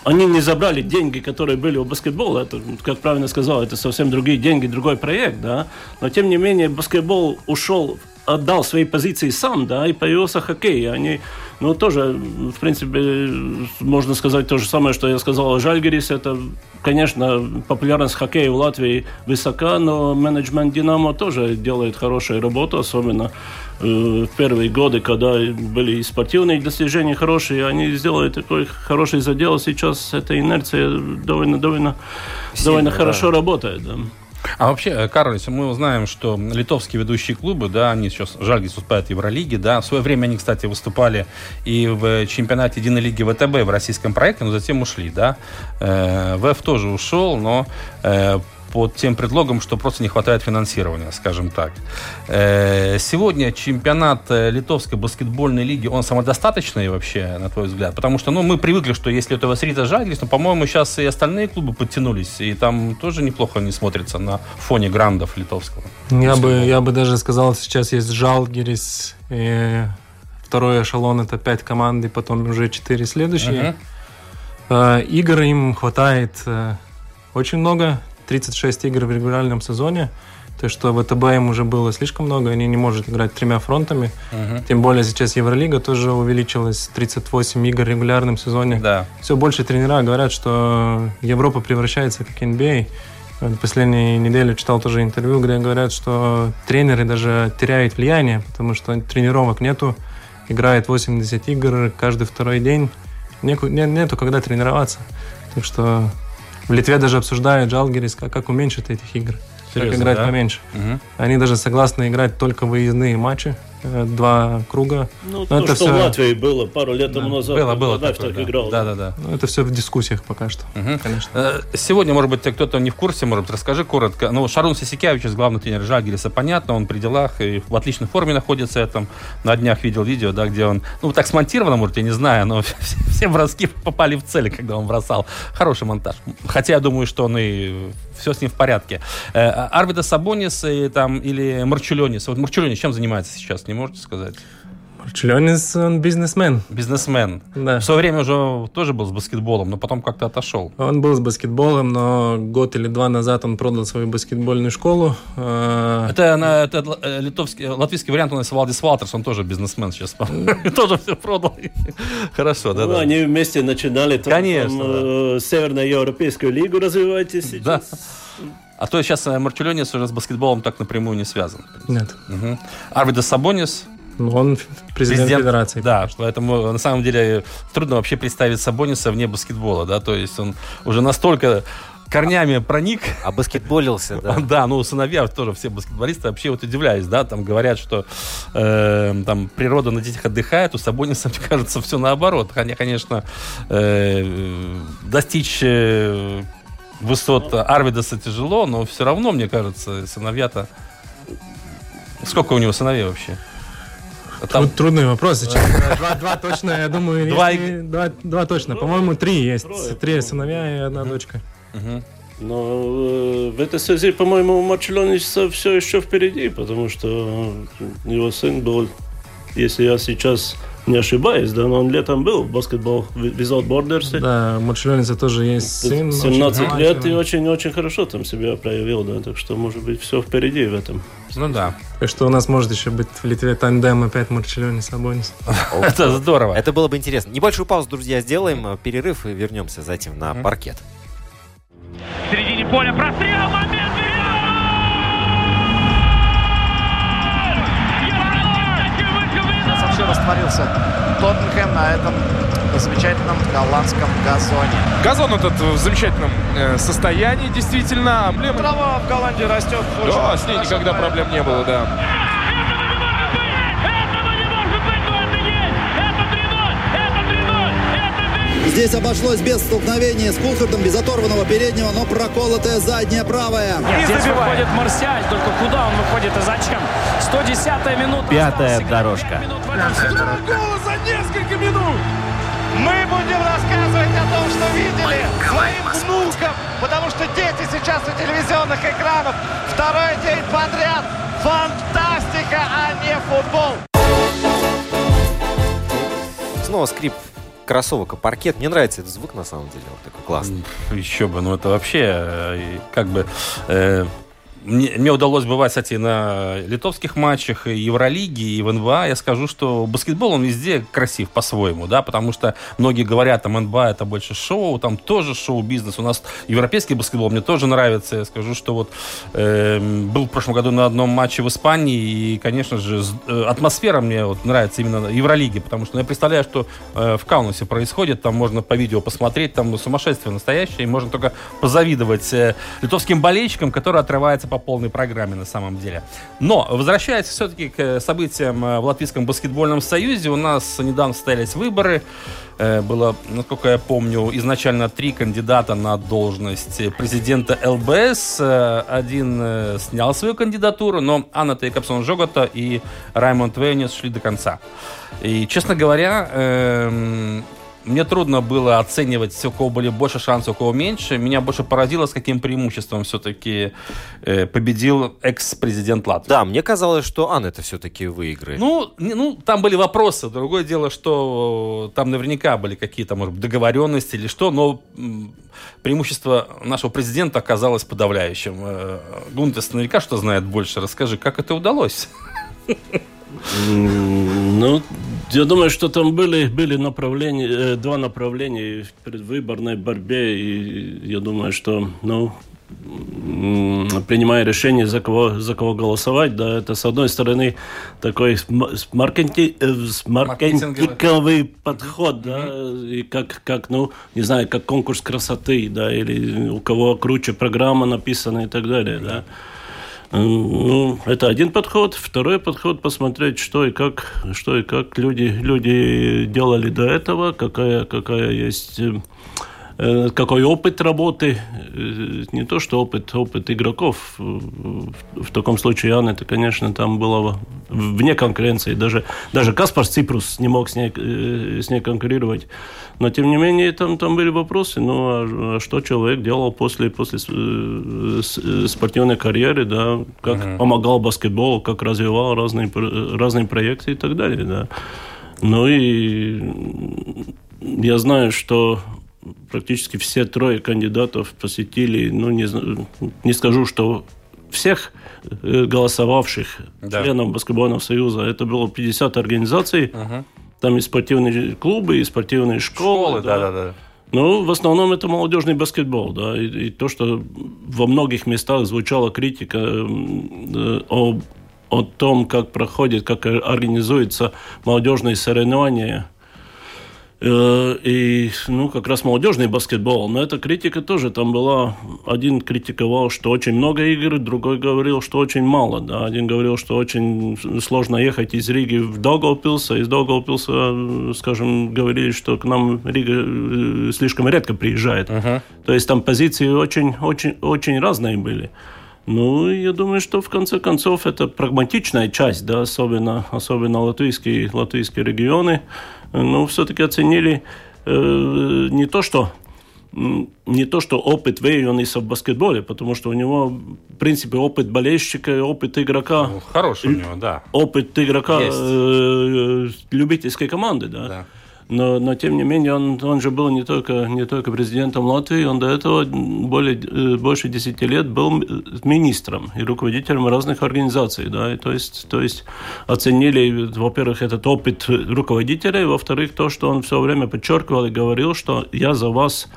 Они не забрали деньги, которые были у баскетбола. Это, как правильно сказал, это совсем другие деньги, другой проект, да. Но, тем не менее, баскетбол ушел отдал свои позиции сам, да, и появился хоккей. Они, ну, тоже, в принципе, можно сказать то же самое, что я сказал о Жальгерис. Это, конечно, популярность хоккея в Латвии высока, но менеджмент «Динамо» тоже делает хорошую работу, особенно э, в первые годы, когда были и спортивные достижения хорошие, они сделали такой хороший задел. Сейчас эта инерция довольно, довольно, Сильно, довольно да. хорошо работает. Да. А вообще, э, Карлис, мы знаем, что литовские ведущие клубы, да, они сейчас, Жальгис выступает в Евролиге, да, в свое время они, кстати, выступали и в чемпионате Единой лиги ВТБ в российском проекте, но затем ушли, да. Э, ВФ тоже ушел, но э, под тем предлогом, что просто не хватает финансирования, скажем так. Э, сегодня чемпионат э, Литовской баскетбольной лиги, он самодостаточный вообще, на твой взгляд? Потому что, ну, мы привыкли, что если это Васрита Жагрис, но, по-моему, сейчас и остальные клубы подтянулись, и там тоже неплохо они смотрятся на фоне грандов литовского. Я бы, я бы даже сказал, сейчас есть Жалгирис, и второй эшелон это пять команд, и потом уже четыре следующие. Uh-huh. Игр им хватает очень много. 36 игр в регулярном сезоне. То есть, что ВТБ им уже было слишком много, они не могут играть тремя фронтами. Угу. Тем более сейчас Евролига тоже увеличилась, 38 игр в регулярном сезоне. Да. Все больше тренера говорят, что Европа превращается как NBA. В последние недели читал тоже интервью, где говорят, что тренеры даже теряют влияние, потому что тренировок нету, играет 80 игр каждый второй день, нету, нету когда тренироваться. Так что в Литве даже обсуждают Жалгирис, как, как уменьшить этих игр. Серьезно, как играть да? поменьше. Угу. Они даже согласны играть только выездные матчи. Э, два круга. Ну, Но то, это что все... в Латвии было пару лет тому да. назад. Было, было. Такое, так да. играл. Да, да, да. Ну, это все в дискуссиях пока что, угу. конечно. Э, сегодня, может быть, кто-то не в курсе, может быть, расскажи коротко. Ну, Шарун Сисикявич, главный тренер Жагериса, понятно, он при делах и в отличной форме находится. Я там на днях видел видео, да, где он, ну, так смонтировано, может, я не знаю, но (laughs) все, все броски попали в цели, когда он бросал. Хороший монтаж. Хотя я думаю, что он и все с ним в порядке. Э, Арвида Сабонис и, там, или Марчуленис. Вот Марчуленис чем занимается сейчас, не можете сказать? Членис, он бизнесмен. Бизнесмен. Да. В свое время уже тоже был с баскетболом, но потом как-то отошел. Он был с баскетболом, но год или два назад он продал свою баскетбольную школу. А, это, на, это э, литовский, латвийский вариант, он называется Валдис Валтерс, он тоже бизнесмен сейчас. (laughs) Тоже все продал. (laughs) Хорошо, да, да. Они вместе начинали Конечно, э, Северноевропейскую лигу развивайте сейчас. А то сейчас э, Марчуленис уже с баскетболом так напрямую не связан. Нет. Угу. Арвидас Сабонис ну, он президент, президент Федерации. Да, поэтому на самом деле трудно вообще представить Сабониса вне баскетбола, да, то есть он уже настолько корнями проник. А баскетболился, да? (laughs) Да, ну, сыновья тоже все баскетболисты. Вообще вот удивляюсь, да, там говорят, что э, там природа на детях отдыхает, у Сабониса, (laughs) мне кажется, все наоборот. Хотя, конечно, э, достичь э, высот Арвидаса тяжело, но все равно, мне кажется, сыновья-то... Сколько у него сыновей вообще? Там... Трудный вопрос сейчас. Два, два точно, я думаю, два, если... два, два точно. По-моему, три есть. Трое, три сыновья и одна дочка. Угу. Но э, в этой связи, по-моему, у Марчелониса все еще впереди, потому что его сын был, если я сейчас не ошибаюсь, да, но он летом был в баскетбол Without Borders. Да, у тоже есть сын. 17 лет и очень-очень хорошо там себя проявил, да, так что, может быть, все впереди в этом. Ну да. И что у нас может еще быть в Литве тандем опять Марчелони Сабонис. (laughs) (laughs) Это здорово. Это было бы интересно. Небольшую паузу, друзья, сделаем, перерыв и вернемся затем на паркет. В середине поля прострел, момент, растворился Тоттенхэм на этом замечательном голландском газоне. Газон этот в замечательном э, состоянии, действительно. Трава в Голландии растет. Да, с ней никогда проблем не было, да. Здесь обошлось без столкновения с Кулхардом, без оторванного переднего, но проколотая задняя правая. Нет, здесь выходит Марсиаль, только куда он выходит и зачем? 110-я минута. Пятая дорожка. Гола за несколько минут! Мы будем рассказывать о том, что видели своим внукам, потому что дети сейчас у телевизионных экранов. Второй день подряд. Фантастика, а не футбол. Снова скрип кроссовок и паркет. Мне нравится этот звук, на самом деле. Он такой классный. Еще бы, ну это вообще э, как бы... э, мне, мне удалось бывать, кстати, на литовских матчах и Евролиги, и в НБА. Я скажу, что баскетбол, он везде красив по-своему, да, потому что многие говорят, там, НБА это больше шоу, там тоже шоу-бизнес. У нас европейский баскетбол мне тоже нравится. Я скажу, что вот э, был в прошлом году на одном матче в Испании, и, конечно же, э, атмосфера мне вот нравится именно Евролиги, потому что ну, я представляю, что э, в Каунасе происходит, там можно по видео посмотреть, там сумасшествие настоящее, и можно только позавидовать э, литовским болельщикам, которые отрываются по полной программе на самом деле. Но, возвращаясь все-таки к э, событиям э, в Латвийском баскетбольном союзе, у нас недавно состоялись выборы. Э, Было, насколько я помню, изначально три кандидата на должность президента ЛБС. Один снял свою кандидатуру, но Анна Тейкапсон Жогота и Раймонд Вейнис шли до конца. И, честно говоря, эм, мне трудно было оценивать, у кого были больше шансов, у кого меньше. Меня больше поразило, с каким преимуществом все-таки э, победил экс-президент Латвии. Да, мне казалось, что Анна это все-таки выиграет. Ну, ну, там были вопросы. Другое дело, что там наверняка были какие-то, может быть, договоренности или что, но преимущество нашего президента оказалось подавляющим. Э, Гунтес наверняка что знает больше. Расскажи, как это удалось? (laughs) Ну, я думаю, что там были, были направления, э, два направления в предвыборной борьбе, и я думаю, что, ну, принимая решение, за кого, за кого голосовать, да, это, с одной стороны, такой см- с маркетинг- э, маркетинговый. подход, да, и как, как, ну, не знаю, как конкурс красоты, да, или у кого круче программа написана и так далее, да. Ну, это один подход. Второй подход посмотреть, что и как, что и как люди, люди делали до этого, какая, какая есть э, какой опыт работы, э, не то что опыт, опыт игроков. Э, В, таком случае Анна, это, конечно, там было вне конкуренции. Даже, даже Каспар Ципрус не мог с ней, э, с ней конкурировать. Но, тем не менее, там, там были вопросы. Ну, а, а что человек делал после, после э, э, спортивной карьеры, да, как помогал баскетболу, как развивал разные, разные проекты и так далее, да. Ну и я знаю, что практически все трое кандидатов посетили, ну, не, не скажу, что всех э, голосовавших Да. членов Баскетбольного союза, это было 50 организаций, там и спортивные клубы, и спортивные школы. Школы, да-да-да. Ну, в основном это молодежный баскетбол, да, и, и то, что во многих местах звучала критика м, э, о, о том, как проходит, как организуются молодежные соревнования, Э, и, ну, как раз молодежный баскетбол. Но эта критика тоже там была. Один критиковал, что очень много игр, другой говорил, что очень мало. Да. Один говорил, что очень сложно ехать из Риги в Даугавпилс, а из Даугавпилса, э, скажем, говорили, что к нам Рига э, слишком редко приезжает. То есть там позиции очень, очень, очень разные были. Ну, я думаю, что в конце концов это прагматичная часть, да, особенно, особенно латвийские, латвийские регионы, ну, все-таки оценили э, не то, что не то, что опыт Вейониса в баскетболе, потому что у него, в принципе, опыт болельщика, опыт игрока, Ну, Хороший у него, да. опыт игрока э, любительской команды, да. Да. Но, но тем не менее, он, он же был не только, не только президентом Латвии, он до этого более, э, больше 10 лет был министром и руководителем разных организаций. Да? И то, есть, то есть оценили, во-первых, этот опыт руководителя, и во-вторых, то, что он все время подчеркивал и говорил, что я за вас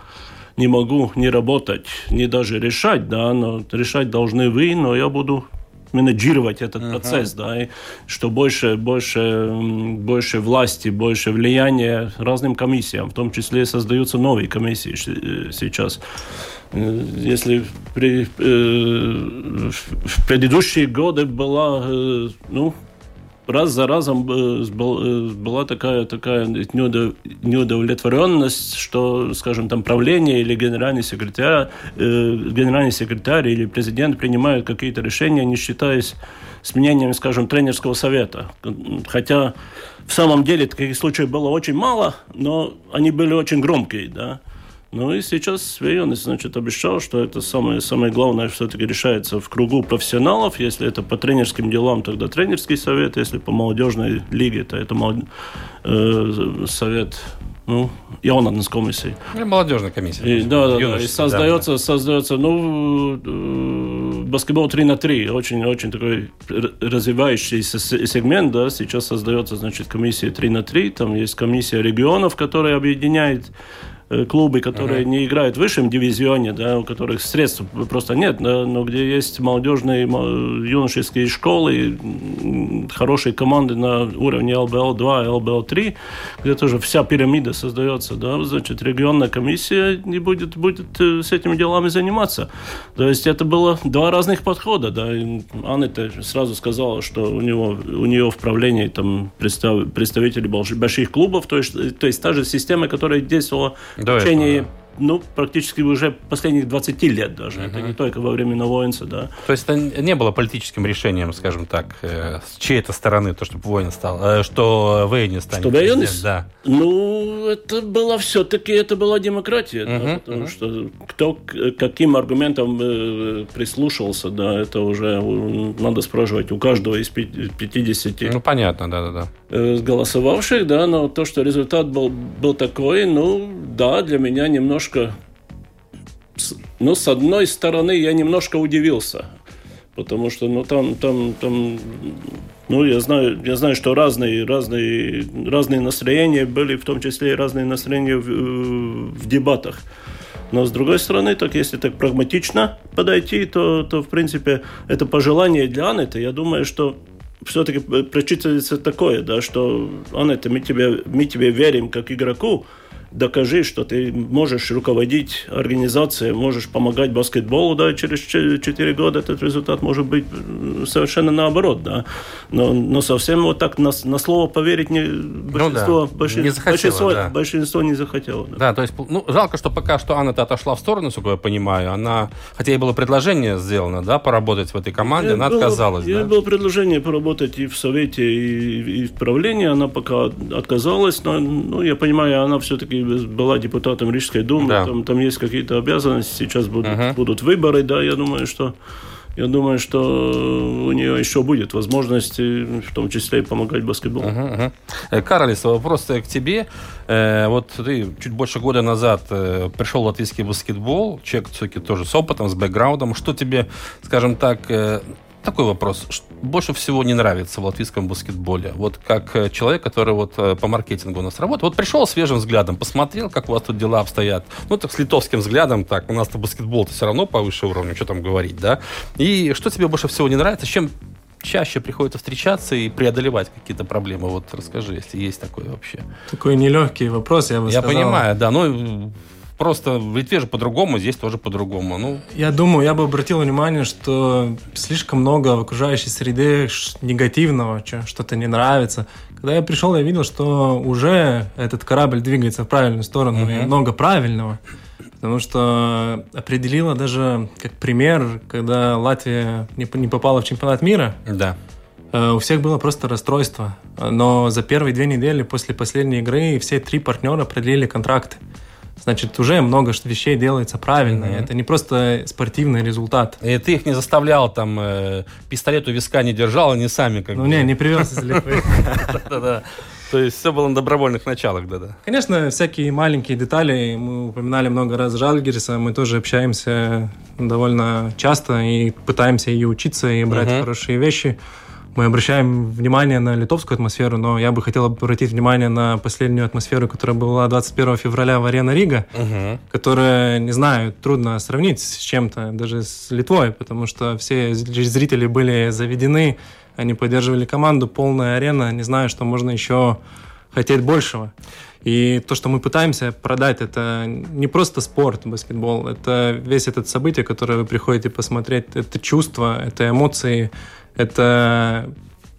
не могу не работать, не даже решать, да, но решать должны вы, но я буду менеджировать этот uh-huh. процесс, да, и что больше, больше, больше власти, больше влияния разным комиссиям, в том числе создаются новые комиссии э, сейчас. Э, если при, э, в предыдущие годы была, э, ну, раз за разом э, э, была такая, такая неудовлетворенность, что, скажем, там правление или генеральный секретарь, э, генеральный секретарь или президент принимают какие-то решения, не считаясь с мнением, скажем, тренерского совета. Хотя в самом деле таких случаев было очень мало, но они были очень громкие, да. Ну и сейчас Вейонис, значит, обещал, что это самое, самое главное все-таки решается в кругу профессионалов. Если это по тренерским делам, тогда тренерский совет. Если по молодежной лиге, то это мол... э, совет ну, jaunatnes комиссии. И молодежная комиссия. И, да, да, да. И создается, да. создается, ну, э, баскетбол 3 на 3, очень, очень такой развивающийся сегмент, да, сейчас создается, значит, комиссия 3 на 3, там есть комиссия регионов, которая объединяет клубы, которые uh-huh. не играют в высшем дивизионе, да, у которых средств просто нет, да, но где есть молодежные юношеские школы, хорошие команды на уровне ЛБЛ-2, ЛБЛ-3, где тоже вся пирамида создается, да, значит, регионная комиссия не будет, будет э, с этими делами заниматься. То есть это было два разных подхода, да, Анна сразу сказала, что у, него, у нее в правлении там представ, представители больших клубов, то есть, то есть та же система, которая действовала в течение да ну, практически уже последних 20 лет даже. Угу. Это не только во времена воинца, да. То есть это не было политическим решением, скажем так, э, с чьей-то стороны, то, чтобы воин стал, э, что Вейни станет Что Вейни? Да. Ну, это была все-таки, это была демократия, угу, да, потому угу. что кто к каким аргументам э, прислушался, да, это уже надо спрашивать у каждого из 50 ну, понятно, да-да-да. Э, голосовавших, да, но то, что результат был, был такой, ну, да, для меня немножко немножко... Ну, с одной стороны, я немножко удивился. Потому что, ну, там, там, там, ну, я знаю, я знаю, что разные, разные, разные настроения были, в том числе и разные настроения в, в дебатах. Но с другой стороны, так если так прагматично подойти, то, то в принципе, это пожелание для Анны, я думаю, что все-таки прочитывается такое, да, что Анна, мы тебе, мы тебе верим как игроку, докажи, что ты можешь руководить организацией, можешь помогать баскетболу, да, через 4 года этот результат может быть совершенно наоборот, да. Но, но совсем вот так на, на слово поверить не, большинство, ну, да. Большин, не захотело, большинство, да. большинство не захотело. Да. да, то есть, ну, жалко, что пока что Анна-то отошла в сторону, насколько я понимаю. Она, хотя и было предложение сделано, да, поработать в этой команде, я она было, отказалась, я да? было предложение поработать и в Совете, и, и в правлении, она пока отказалась, но, ну, я понимаю, она все-таки была депутатом Рижской думы, да. там, там есть какие-то обязанности, сейчас будут, uh будут выборы, да, я думаю, что я думаю, что у нее еще будет возможность, в том числе и помогать баскетболу. Uh-huh, uh-huh. Каролис, вопрос к тебе. Э, вот ты чуть больше года назад э, пришел в латвийский баскетбол, человек все-таки тоже с опытом, с бэкграундом. Что тебе, скажем так, такой вопрос. Больше всего не нравится в латвийском баскетболе? Вот как э, человек, который вот э, по маркетингу у нас работает. Вот пришел свежим взглядом, посмотрел, как у вас тут дела обстоят. Ну, так с литовским взглядом, так, у нас-то баскетбол-то все равно повыше уровня, что там говорить, да? И что тебе больше всего не нравится? С чем чаще приходится встречаться и преодолевать какие-то проблемы? Вот расскажи, если есть такое вообще. Такой нелегкий вопрос, я бы я сказал. Я понимаю, да. Ну, Просто в Литве же по-другому, здесь тоже по-другому. Ну. Я думаю, я бы обратил внимание, что слишком много в окружающей среде негативного, что-то не нравится. Когда я пришел, я видел, что уже этот корабль двигается в правильную сторону, uh-huh. и много правильного. Потому что определила даже как пример, когда Латвия не, не попала в чемпионат мира. Да. Э, у всех было просто расстройство. Но за первые две недели после последней игры все три партнера продлили контракты значит, уже много вещей делается правильно. Mm-hmm. Это не просто спортивный результат. И ты их не заставлял, там, э, пистолет у виска не держал, они сами как ну, бы... не, не привез из Литвы. (laughs) То есть все было на добровольных началах, да-да. Конечно, всякие маленькие детали. Мы упоминали много раз Жальгириса. Мы тоже общаемся довольно часто и пытаемся и учиться, и брать хорошие вещи. Мы обращаем внимание на литовскую атмосферу, но я бы хотел обратить внимание на последнюю атмосферу, которая была 21 февраля в Арена Рига, Мгм. которая, не знаю, трудно сравнить с чем-то, даже с Литвой, потому что все зрители были заведены, они поддерживали команду, полная арена, не знаю, что можно еще хотеть большего. И то, что мы пытаемся продать, это не просто спорт, баскетбол, это весь этот событие, которое вы приходите посмотреть, это чувства, это эмоции, это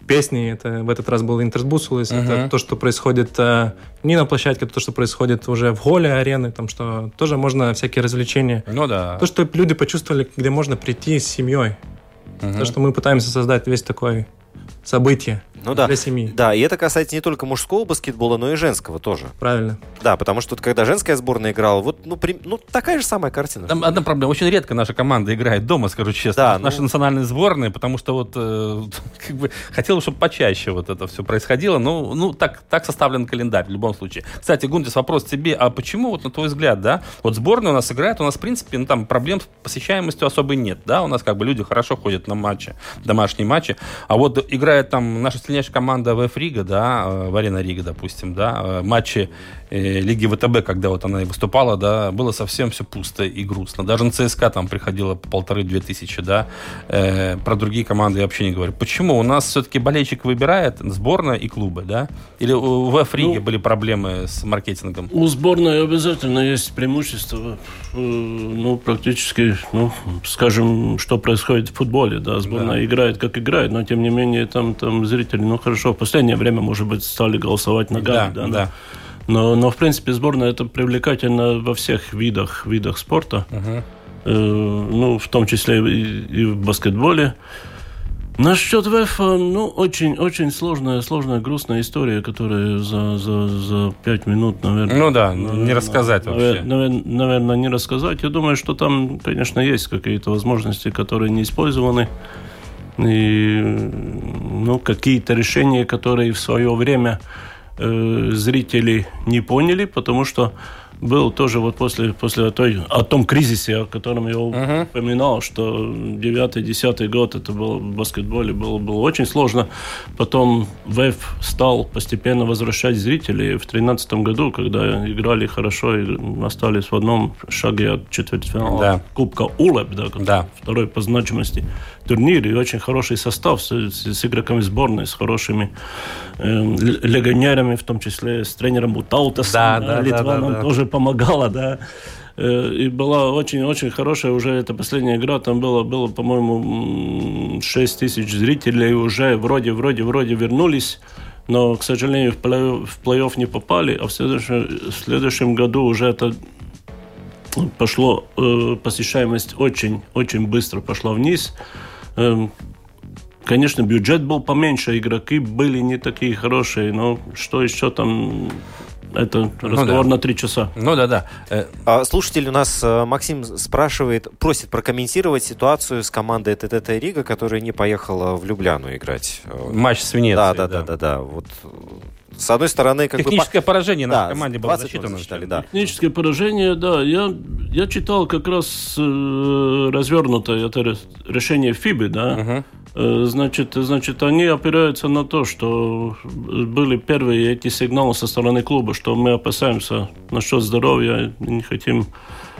песни, это в этот раз был Интерсбусулис, Мгм. это то, что происходит э, не на площадке, это то, что происходит уже в холле арены, там что тоже можно всякие развлечения. Ну да. То, что люди почувствовали, где можно прийти с семьей. Мгм. То, что мы пытаемся создать весь такой событие Ну да. для семьи. Да, и это касается не только мужского баскетбола, но и женского тоже. Правильно. Да, потому что вот когда женская сборная играла, вот ну, при- ну такая же самая картина. Там одна проблема. Очень редко наша команда играет дома, скажу честно. Да, Наши ну- национальные сборные, потому что вот э, (laughs) как бы хотелось, чтобы почаще вот это все происходило. Ну, ну так, так составлен календарь в любом случае. Кстати, Гунтис, вопрос тебе. А почему, вот на твой взгляд, да, вот сборная у нас играет, у нас, в принципе, ну, там проблем с посещаемостью особой нет, да, у нас как бы люди хорошо ходят на матчи, домашние матчи, а вот играет там наша сильнейшая команда ВФ Рига, да, э, в Арена Рига, допустим, да, э, матчи Лиги ВТБ, когда вот она и выступала, да, было совсем все пусто и грустно. Даже на ЦСКА там приходило по полторы-две тысячи, да. Э, про другие команды я вообще не говорю. Почему? У нас все-таки болельщик выбирает сборная и клубы, да? Или у ВФ Риге Ну, были проблемы с маркетингом? У сборной обязательно есть преимущество, э, ну, практически, ну, скажем, что происходит в футболе, да, сборная играет, как играет, но, тем не менее, там, там зрители, ну, хорошо, в последнее время, может быть, стали голосовать ногами, Да, да, да. Но, но, в принципе, сборная это привлекательно во всех видах, видах спорта, Мгм. Э, ну, в том числе и, и в баскетболе. Насчет ВЭФа, ну, очень-очень сложная, сложная, грустная история, которая за, за, за пять минут, наверное... Ну да, не рассказать вообще. Наверное, не рассказать. Я думаю, что там, конечно, есть какие-то возможности, которые не использованы. И, ну, какие-то решения, которые в свое время э, зрители не поняли, потому что был тоже вот после, после той, о том кризисе, о котором я упоминал, что 9-10 год это было в баскетболе было, было очень сложно. Потом ВЭФ стал постепенно возвращать зрителей. В 2013 году, когда играли хорошо и остались в одном шаге от четвертьфинала Да. Кубка УЛЭП, да, Да. второй по значимости турнир, и очень хороший состав с, с- с игроками сборной, с хорошими э, легионерами, в том числе с тренером Бутаутасом. Да, да, Литва да, да, да. тоже помогала, да. Э, И была очень-очень хорошая уже эта последняя игра. Там было, было по-моему, 6 тысяч зрителей уже вроде, вроде, вроде вернулись. Но, к сожалению, в плей- в плей-офф не попали. А в следующем, в следующем году уже это пошло, э, посещаемость очень-очень быстро пошла вниз. Эм, Конечно, бюджет был поменьше, игроки были не такие хорошие, но что еще там, это разговор да. на три часа. Ну да, да. Э, А слушатель у нас э, Максим спрашивает, просит прокомментировать ситуацию с командой ТТТ Рига, которая не поехала в Любляну играть. Э, матч с Венецией. Да, да, да, да, да. Вот э, с одной стороны, как бы Техническое поражение нашей Да, команде было 20 засчитано. засчитали, да. Техническое поражение, да. Я, я читал как раз э, развернутое это ре- решение ФИБы, да. Мгм. Э, Значит, значит, они опираются на то, что были первые эти сигналы со стороны клуба, что мы опасаемся насчет здоровья, не хотим,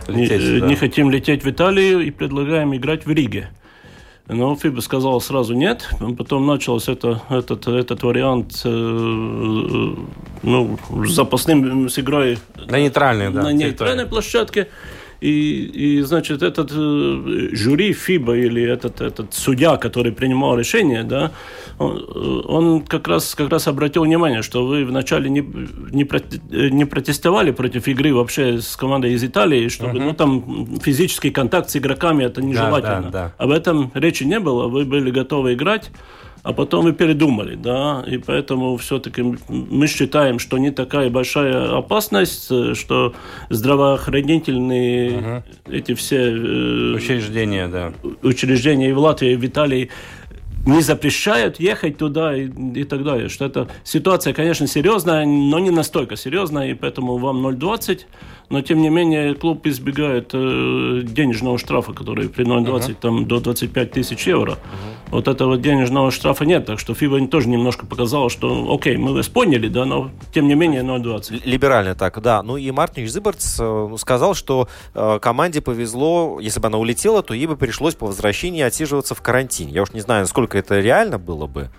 Лететь, не, да. не хотим лететь в Италию и предлагаем играть в Риге. Но ФИБА сказала сразу нет. Потом начался это, этот, этот вариант э, ну, с запасным с игрой На нейтральной, да. на территории. нейтральной площадке. И, и, значит, этот э, жюри ФИБА или этот, этот судья, который принимал решение, да, он, э, он как, раз, как раз обратил внимание, что вы вначале не, не, проте- э, не протестовали против игры вообще с командой из Италии, чтобы ну, там физический контакт с игроками это нежелательно. да, да. Об этом речи не было, вы были готовы играть, а потом вы передумали, да, и поэтому все-таки мы считаем, что не такая большая опасность, э, что здравоохранительные эти все э, Учреждение, да. учреждения и в Латвии, и в Италии не запрещают ехать туда и, и так далее. Что это ситуация, конечно, серьезная, но не настолько серьезная, и поэтому вам 0,20. Но тем не менее клуб избегает э, денежного штрафа, который при 0,20 uh-huh. там, до 25 тысяч евро. Uh-huh. Вот этого денежного штрафа нет, так что ФИБА тоже немножко показала, что окей, мы вас поняли, да, но тем не менее 0,20. Либерально так, да. Ну и Мартин Зыборц э, сказал, что э, команде повезло, если бы она улетела, то ей бы пришлось по возвращении отсиживаться в карантине. Я уж не знаю, насколько это реально было бы.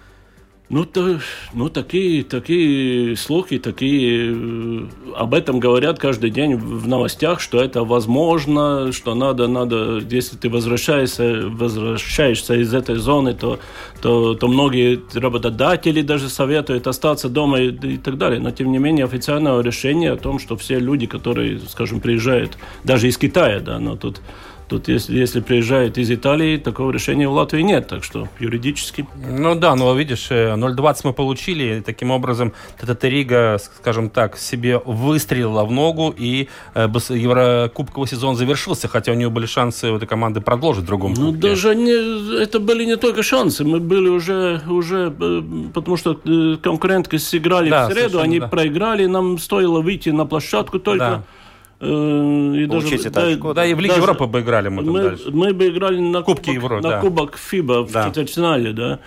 Ну, то, ну такие, такие слухи, такие э, об этом говорят каждый день в новостях, что это возможно, что надо, надо, если ты возвращаешься, возвращаешься из этой зоны, то, то, то многие работодатели даже советуют остаться дома и, и так далее. Но тем не менее официального решения о том, что все люди, которые, скажем, приезжают даже из Китая, да, но тут Тут, если, если приезжает из Италии, такого решения в Латвии нет, так что юридически. Ну да, но видишь, 0,20 мы получили, и таким образом Татарига, скажем так, себе выстрелила в ногу, и э, Еврокубковый сезон завершился, хотя у нее были шансы у этой команды продолжить в другом Ну кубке. даже не, это были не только шансы, мы были уже, уже э, потому что э, конкурентки сыграли да, в среду, они да. проиграли, нам стоило выйти на площадку только... Да Э, и Получить даже, это да, очко. Да, и в Лиге Европы бы играли мы, мы дальше. Мы бы играли на Кубке Евро, на да. Кубок ФИБА в да. четвертьфинале, да.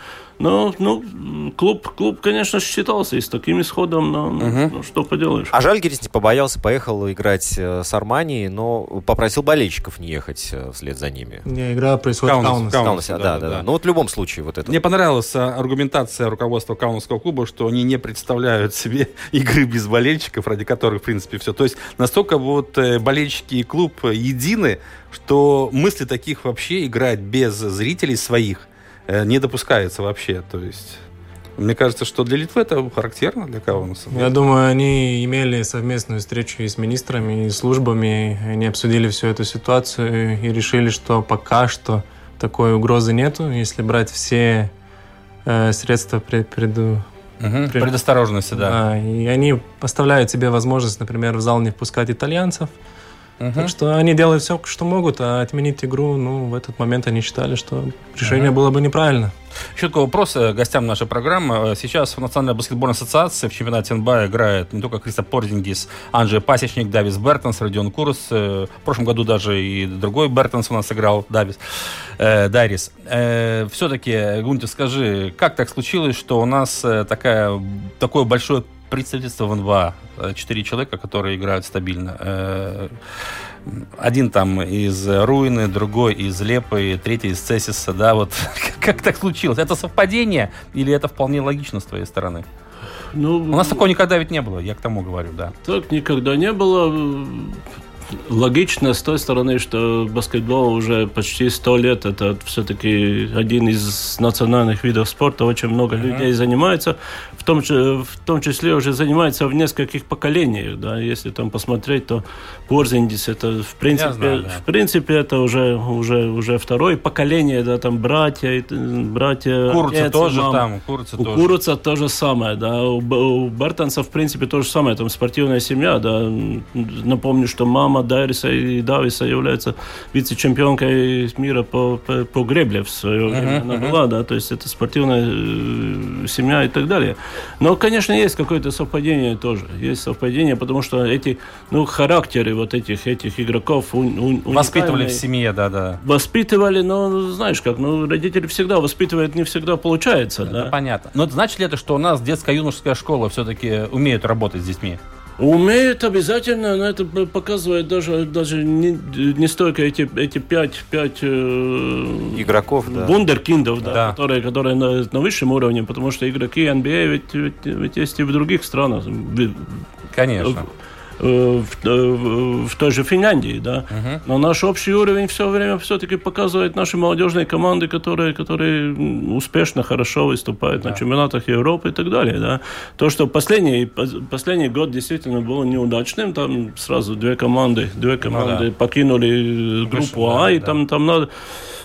Ну, ну клуб, клуб, конечно, считался и с таким исходом, но угу. ну, что поделаешь. А Жальгерис не побоялся, поехал играть э, с Арманией, но попросил болельщиков не ехать э, вслед за ними. Не, игра происходит Каунас, в Каунасе. Каунасе, да, да, да, да. Ну, вот в любом случае вот это. Мне понравилась э, аргументация руководства Каунасского клуба, что они не представляют себе (laughs) игры без болельщиков, ради которых, в принципе, все. То есть настолько вот болельщики и клуб едины, что мысли таких вообще играть без зрителей своих Э, не допускается вообще. То есть мне кажется, что для Литвы это характерно для кого на самом деле. Я думаю, они имели совместную встречу и с министрами, и с службами. Они обсудили всю эту ситуацию и решили, что пока что такой угрозы нету. Если брать все э, средства пред, пред, угу, пред... предосторожности, да. да. И они поставляют себе возможность, например, в зал не впускать итальянцев. Угу. Так что они делают все, что могут, а отменить игру, ну, в этот момент они считали, что решение угу. было бы неправильно. Еще такой вопрос э, гостям нашей программы. Сейчас в Национальной баскетбольной ассоциации в чемпионате НБА играет не только Криста Порзингис, Анджей Пасечник, Давис Бертонс, Родион Курс. Э, в прошлом году даже и другой Бертонс у нас играл, Давис, э, Дайрис. Э, все-таки, Гунти, скажи, как так случилось, что у нас э, такая, такое большое представительство в НБА. Четыре человека, которые играют стабильно. Э, один там из Руины, другой из Лепы, третий из Цесиса. Да, вот (laughs) как так случилось? Это совпадение или это вполне логично с твоей стороны? Ну, У нас такого никогда ведь не было, я к тому говорю, да. Так никогда не было логично с той стороны, что баскетбол уже почти сто лет. Это все-таки один из национальных видов спорта. Очень много mm-hmm. людей занимается. В том, в том числе уже занимается в нескольких поколениях. Да? Если там посмотреть, то Порзиндис это в принципе, знаю, да. в принципе это уже, уже, уже второе поколение. Да? Там братья, братья Куруца отец, тоже мам. там. Куруца у тоже. Куруца то же самое. Да? У, у Бертонса в принципе то же самое. Там спортивная семья. Да? Напомню, что мама Дайриса и Дависа является вице-чемпионкой мира по, по, по гребле в свое время. Uh-huh, Она uh-huh. была, да, то есть это спортивная семья и так далее. Но, конечно, есть какое-то совпадение тоже. Есть совпадение, потому что эти, ну, характеры вот этих, этих игроков у, у, Воспитывали в семье, да-да. Воспитывали, но, знаешь как, ну, родители всегда воспитывают, не всегда получается, это да. понятно. Но значит ли это, что у нас детская юношеская школа все-ки умеет работать с детьми? Умеют обязательно, но это показывает даже, даже не, не столько эти, эти пять, пять э, игроков, да. вундеркиндов, да, да. Которые, которые на, на высшем уровне, потому что игроки NBA ведь, ведь, ведь есть и в других странах. Конечно. Э, в, э, в той же Финляндии, да. Угу. Но наш общий уровень все время все-таки показывает наши молодежные команды, которые, которые успешно, хорошо выступают да. на чемпионатах Европы и так далее, да. То, что последний, последний год действительно был неудачным, там сразу две команды, две команды ну, да. покинули группу Выше, А, да, и да. там, там надо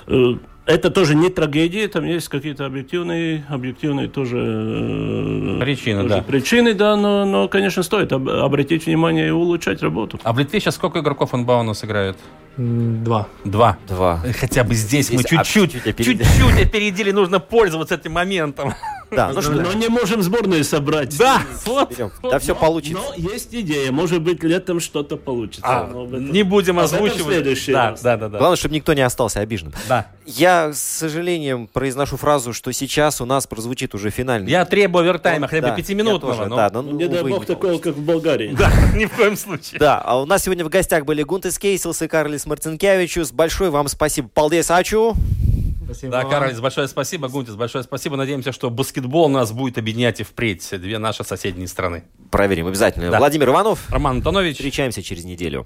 э, это тоже не трагедия, там есть какие-то объективные, объективные тоже э, причины, тоже да. Причины, да, но, но, конечно, стоит обратить внимание и улучшать работу. А в Литве сейчас сколько игроков НБА у нас играет? Два. Два. Два. Хотя бы здесь, здесь мы чуть-чуть, чуть-чуть опередили. нужно пользоваться этим моментом. Да, ну что, Но не можем сборную собрать. Да, вот. Да все получится. Но есть идея. Может быть, летом что-то получится. А, не будем в озвучивать. следующий Да, раз. да, да, да. Главное, чтобы никто не остался обиженным. Да. Я, с сожалением, произношу фразу, что сейчас у нас прозвучит уже финальный. Я требую овертайма, хотя бы пятиминутного. я тоже, но- да, но, Ну, Не дай бог не такого, как в Болгарии. Да, (laughs) ни в коем случае. Да, а у нас сегодня в гостях были Гунтес Кейсилс и Карлис Марцинкевичус. Большое вам спасибо. Полдес Ачу. Спасибо Да, вам. Карлис, большое спасибо. Гунтис, большое спасибо. Надеемся, что баскетбол нас будет объединять и впредь. Две наши соседние страны. Проверим обязательно. Да. Владимир Иванов. Роман Антонович. Встречаемся через неделю.